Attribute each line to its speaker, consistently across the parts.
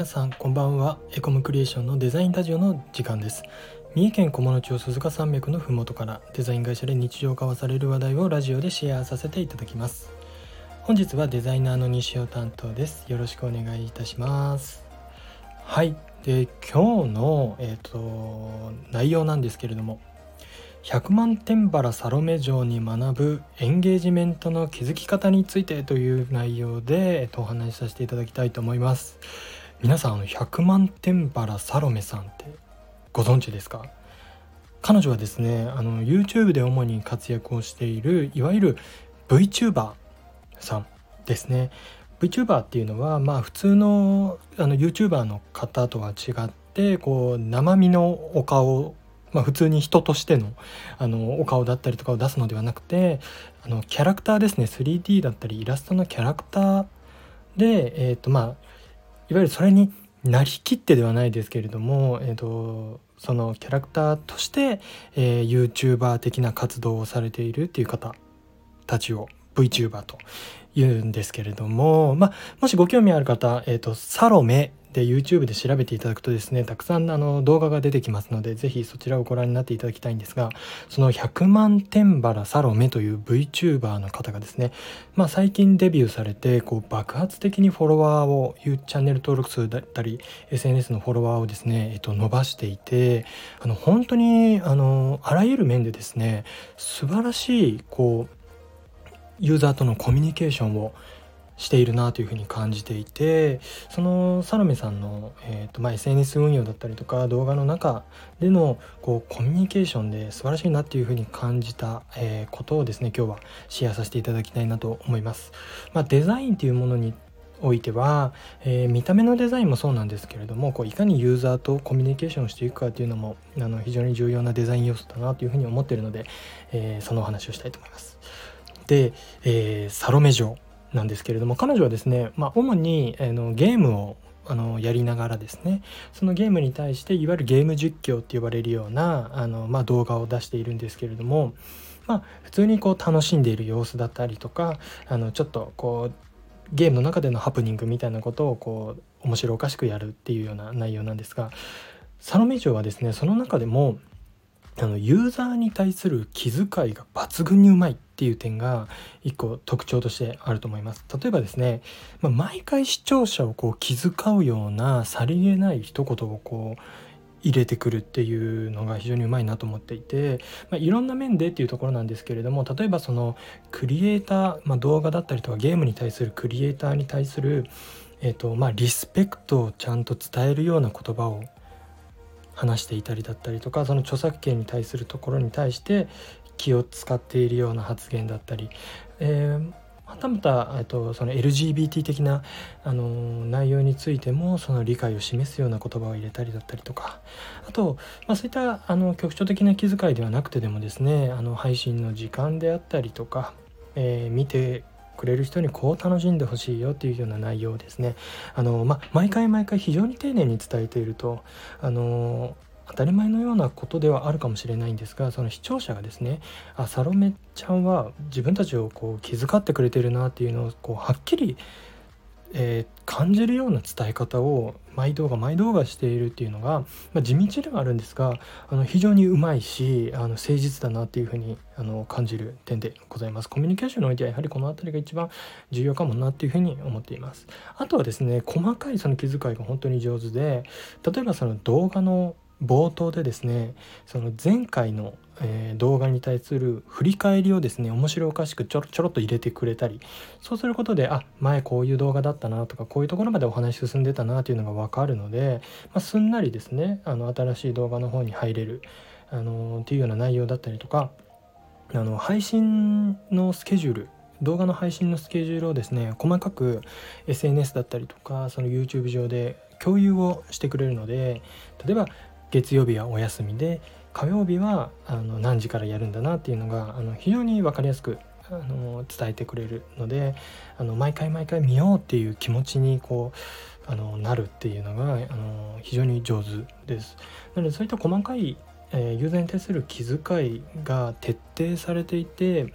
Speaker 1: 皆さんこんばんは。エコムクリエーションのデザインラジオの時間です。三重県菰野町鈴鹿山脈のふもとからデザイン会社で日常交わされる話題をラジオでシェアさせていただきます。本日はデザイナーの西尾担当です。よろしくお願いいたします。はい。で今日のえっ、ー、と内容なんですけれども100万点原サロメ城に学ぶエンゲージメントの築き方についてという内容で、えっと、お話しさせていただきたいと思います。皆さんあの100万点原サロメさんってご存知ですか？彼女はですねあの YouTube で主に活躍をしているいわゆる VTuber さんですね。VTuber っていうのはまあ普通のあの YouTuber の方とは違ってこう生身のお顔まあ、普通に人としてのあのお顔だったりとかを出すのではなくてあのキャラクターですね。3D だったりイラストのキャラクターで、えーとまあ、いわゆるそれになりきってではないですけれども、えーと、そのキャラクターとして、えー、YouTuber 的な活動をされているっていう方たちを VTuber と言うんですけれども、まあ、もしご興味ある方、えーとサロメで YouTube で調べていただくとですねたくさんあの動画が出てきますので是非そちらをご覧になっていただきたいんですがその100万天原サロメという VTuber の方がですね、まあ、最近デビューされてこう爆発的にフォロワーをチャンネル登録数だったり SNS のフォロワーをですね、えっと、伸ばしていてあの本当にあのあらゆる面でですね素晴らしいこうユーザーとのコミュニケーションをしているなというふうに感じていてそのサロメさんの、えーとまあ、SNS 運用だったりとか動画の中でのこうコミュニケーションで素晴らしいなっていうふうに感じた、えー、ことをですね今日はシェアさせていただきたいなと思います。まあ、デザインっていうものにおいては、えー、見た目のデザインもそうなんですけれどもこういかにユーザーとコミュニケーションしていくかっていうのもあの非常に重要なデザイン要素だなというふうに思ってるので、えー、そのお話をしたいと思います。で、えー、サロメ城なんですけれども彼女はですね、まあ、主にあのゲームをあのやりながらですねそのゲームに対していわゆるゲーム実況って呼ばれるようなあの、まあ、動画を出しているんですけれども、まあ、普通にこう楽しんでいる様子だったりとかあのちょっとこうゲームの中でのハプニングみたいなことをこう面白おかしくやるっていうような内容なんですがサロメ城はですねその中でもあのユーザーに対する気遣いが抜群にうまいっていう点が一個特徴としてあると思います。例えばですね、まあ、毎回視聴者をこう気遣うようなさりげない一言をこう入れてくるっていうのが非常にうまいなと思っていて、まあ、いろんな面でっていうところなんですけれども例えばそのクリエイター、まあ、動画だったりとかゲームに対するクリエイターに対する、えーとまあ、リスペクトをちゃんと伝えるような言葉を話していたりだったりとかその著作権に対するところに対して気を使っているような発言だったり、えー、またまたとその LGBT 的なあの内容についてもその理解を示すような言葉を入れたりだったりとかあと、まあ、そういったあの局所的な気遣いではなくてでもですねあの配信の時間であったりとか、えー、見てくれる人にこう楽しんでほしいよっていうような内容をですね。あの、ま毎回毎回非常に丁寧に伝えているとあの当たり前のようなことではあるかもしれないんですがその視聴者がですねあサロメちゃんは自分たちをこう気遣ってくれてるなっていうのをこうはっきりえー、感じるような伝え方を毎動画毎動画しているっていうのが、まあ、地道ではあるんですがあの非常にうまいしあの誠実だなっていうふうにあの感じる点でございます。コミュニケーションにおいてはやはりこの辺りが一番重要かもなっていうふうに思っています。あとはですね細かいその気遣いが本当に上手で例えばその動画の冒頭でですねその前回の、えー、動画に対する振り返りをですね面白おかしくちょろちょろっと入れてくれたりそうすることであ前こういう動画だったなとかこういうところまでお話進んでたなというのが分かるので、まあ、すんなりですねあの新しい動画の方に入れる、あのー、っていうような内容だったりとかあの配信のスケジュール動画の配信のスケジュールをですね細かく SNS だったりとかその YouTube 上で共有をしてくれるので例えば月曜日はお休みで火曜日はあの何時からやるんだなっていうのがあの非常に分かりやすくあの伝えてくれるのであの毎回毎回見ようっていう気持ちにこうあのなるっていうのがあの非常に上手です。なのでそういった細かい、えー、ユーザーに対する気遣いが徹底されていて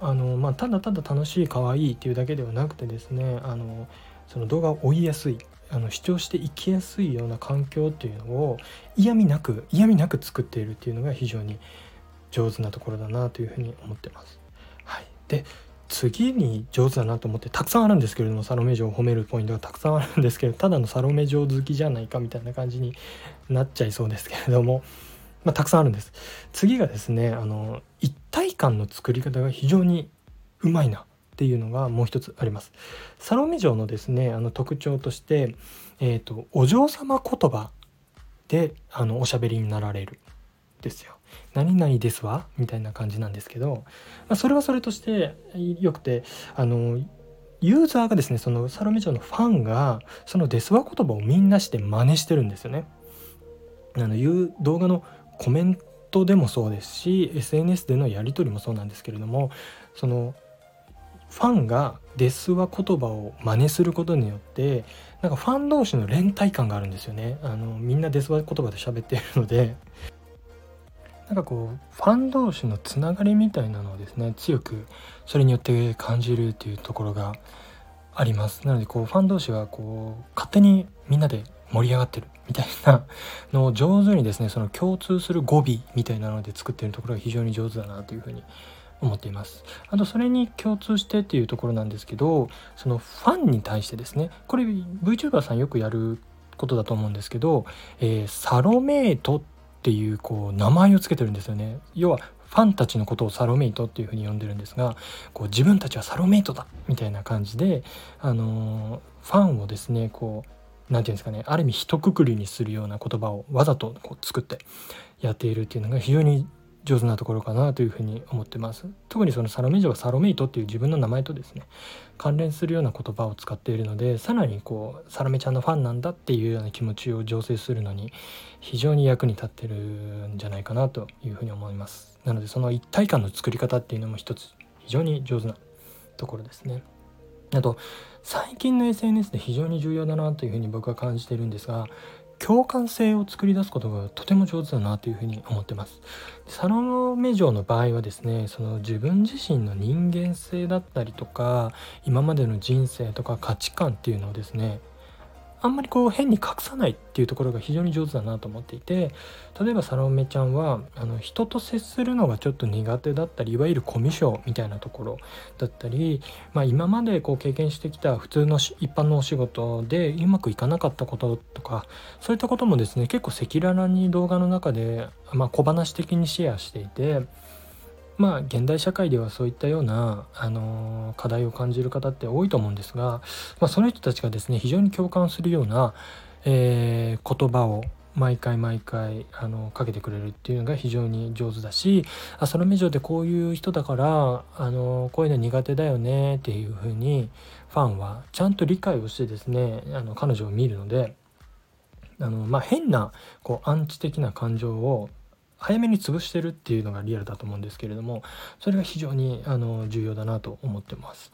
Speaker 1: あの、まあ、ただただ楽しい可愛いっていうだけではなくてですねあのその動画を追いやすいあの主張していきやすいような環境っていうのを嫌味なく嫌味なく作っているっていうのが非常に上手なところだなというふうに思ってます。はい、で次に上手だなと思ってたくさんあるんですけれどもサロメ嬢を褒めるポイントがたくさんあるんですけどただのサロメ嬢好きじゃないかみたいな感じになっちゃいそうですけれども、まあ、たくさんあるんです。次がですねあの一体感の作り方が非常にうまいな。っていうのがもう一つあります。サロメ嬢のですねあの特徴として、えーとお嬢様言葉であのおしゃべりになられる。ですよ。何々ですわみたいな感じなんですけど、まあ、それはそれとしてよくてあのユーザーがですねそのサロメ嬢のファンがそのデスワ言葉をみんなして真似してるんですよね。あのいう動画のコメントでもそうですし SNS でのやり取りもそうなんですけれどもそのファンがデスワ言葉を真似することによってなんかファン同士の連帯感があるんですよね。あのみんなデスワ言葉で喋っているので。なんかこうファン同士のつながりみたいなのをですね強くそれによって感じるっていうところがあります。なのでこうファン同士がこう勝手にみんなで盛り上がってるみたいなのを上手にですねその共通する語尾みたいなので作ってるところが非常に上手だなというふうに思っています。あとそれに共通してっていうところなんですけどそのファンに対してですねこれ VTuber さんよくやることだと思うんですけど、えー、サロメートっていうこう名前を付けてるんですよね。要はファンたちのことをサロメイトっていうふうに呼んでるんですがこう自分たちはサロメイトだみたいな感じで、あのファンをですねこう何て言うんですかねある意味一括りにするような言葉をわざとこう作ってやっているっていうのが非常に上手なところかなというふうに思ってます。特にそのサロメ嬢はサロメイトっていう自分の名前とですね関連するような言葉を使っているのでさらにこうサロメちゃんのファンなんだっていうような気持ちを醸成するのに非常に役に立ってるんじゃないかなというふうに思います。なのでその一体感の作り方っていうのも一つ非常に上手なところですね。あと最近の SNS で非常に重要だなというふうに僕は感じているんですが共感性を作り出すことがとても上手だなというふうに思ってます。サロメ城の場合はですねその自分自身の人間性だったりとか今までの人生とか価値観っていうのをですねあんまりこう変に隠さないっていうところが非常に上手だなと思っていて例えばサロメちゃんはあの人と接するのがちょっと苦手だったりいわゆるコミュ障みたいなところだったり、まあ、今までこう経験してきた普通の一般のお仕事でうまくいかなかったこととかそういったこともですね結構赤裸々に動画の中で、まあ、小話的にシェアしていて。まあ現代社会ではそういったような、あの課題を感じる方って多いと思うんですが、まあ、その人たちがですね非常に共感するような、えー、言葉を毎回毎回あのかけてくれるっていうのが非常に上手だしあそのメジャーでこういう人だからあのこういうの苦手だよねっていうふうにファンはちゃんと理解をしてですねあの彼女を見るのであの、まあ、変なこうアンチ的な感情を早めに潰してるっていうのがリアルだと思うんですけれどもそれが非常にあの重要だなと思ってます。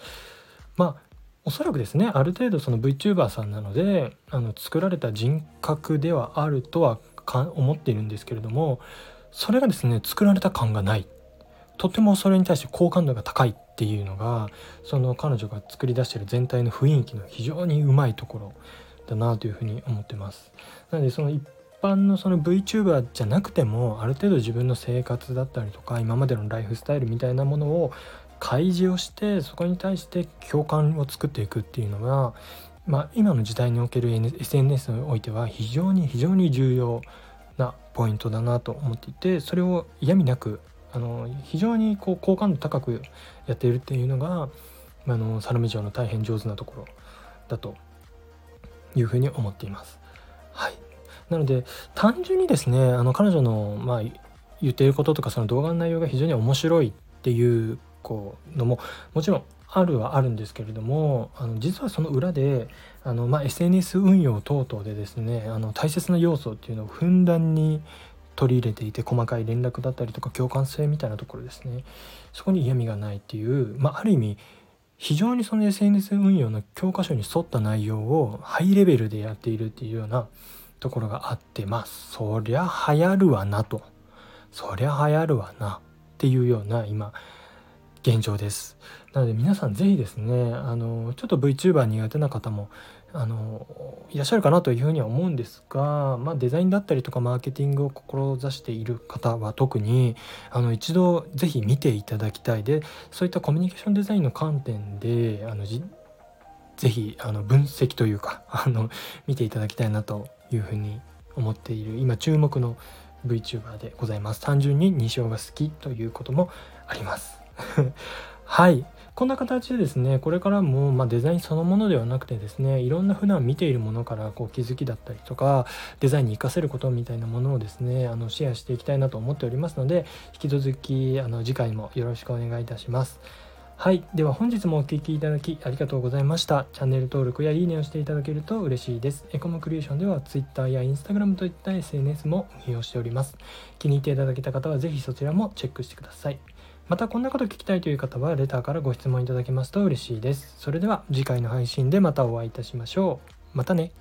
Speaker 1: まあおそらくですねある程度その VTuber さんなのであの作られた人格ではあるとは思っているんですけれどもそれがですね作られた感がないとてもそれに対して好感度が高いっていうのがその彼女が作り出してる全体の雰囲気の非常にうまいところだなというふうに思ってます。なのでその一般のその VTuber じゃなくてもある程度自分の生活だったりとか今までのライフスタイルみたいなものを開示をしてそこに対して共感を作っていくっていうのが、まあ、今の時代における SNS においては非常に非常に重要なポイントだなと思っていてそれを嫌味なくあの非常にこう好感度高くやっているっていうのがあのサロメ城の大変上手なところだというふうに思っています。はいなので単純にですねあの彼女の、まあ、言っていることとかその動画の内容が非常に面白いっていうこうのももちろんあるはあるんですけれどもあの実はその裏であの、まあ、SNS 運用等々でですねあの大切な要素っていうのをふんだんに取り入れていて細かい連絡だったりとか共感性みたいなところですね。そこに嫌味がないっていう、まあ、ある意味非常にその SNS 運用の教科書に沿った内容をハイレベルでやっているっていうようなところがあってまあそりゃ流行るわなと。そりゃ流行るわなっていうような今現状です。なので皆さん是非ですねあのちょっと VTuber 苦手な方もあのいらっしゃるかなというふうには思うんですが、まあ、デザインだったりとかマーケティングを志している方は特にあの一度是非見ていただきたいでそういったコミュニケーションデザインの観点であのぜひあの分析というかあの見ていただきたいなというふうに思っている今注目の VTuber でございます。単純に2章が好きということもあります。はい。こんな形でですねこれからも、まデザインそのものではなくてですねいろんな普段見ているものからこう気づきだったりとかデザインに活かせることみたいなものをですねあのシェアしていきたいなと思っておりますので引き続きあの次回もよろしくお願いいたします。はい。では本日もお聴きいただきありがとうございました。チャンネル登録やいいねをしていただけると嬉しいです。エコムクリエーションでは Twitter や Instagram といった SNS も運用しております。気に入っていただけた方はぜひそちらもチェックしてください。またこんなこと聞きたいという方はレターからご質問いただけますと嬉しいです。それでは次回の配信でまたお会いいたしましょう。またね。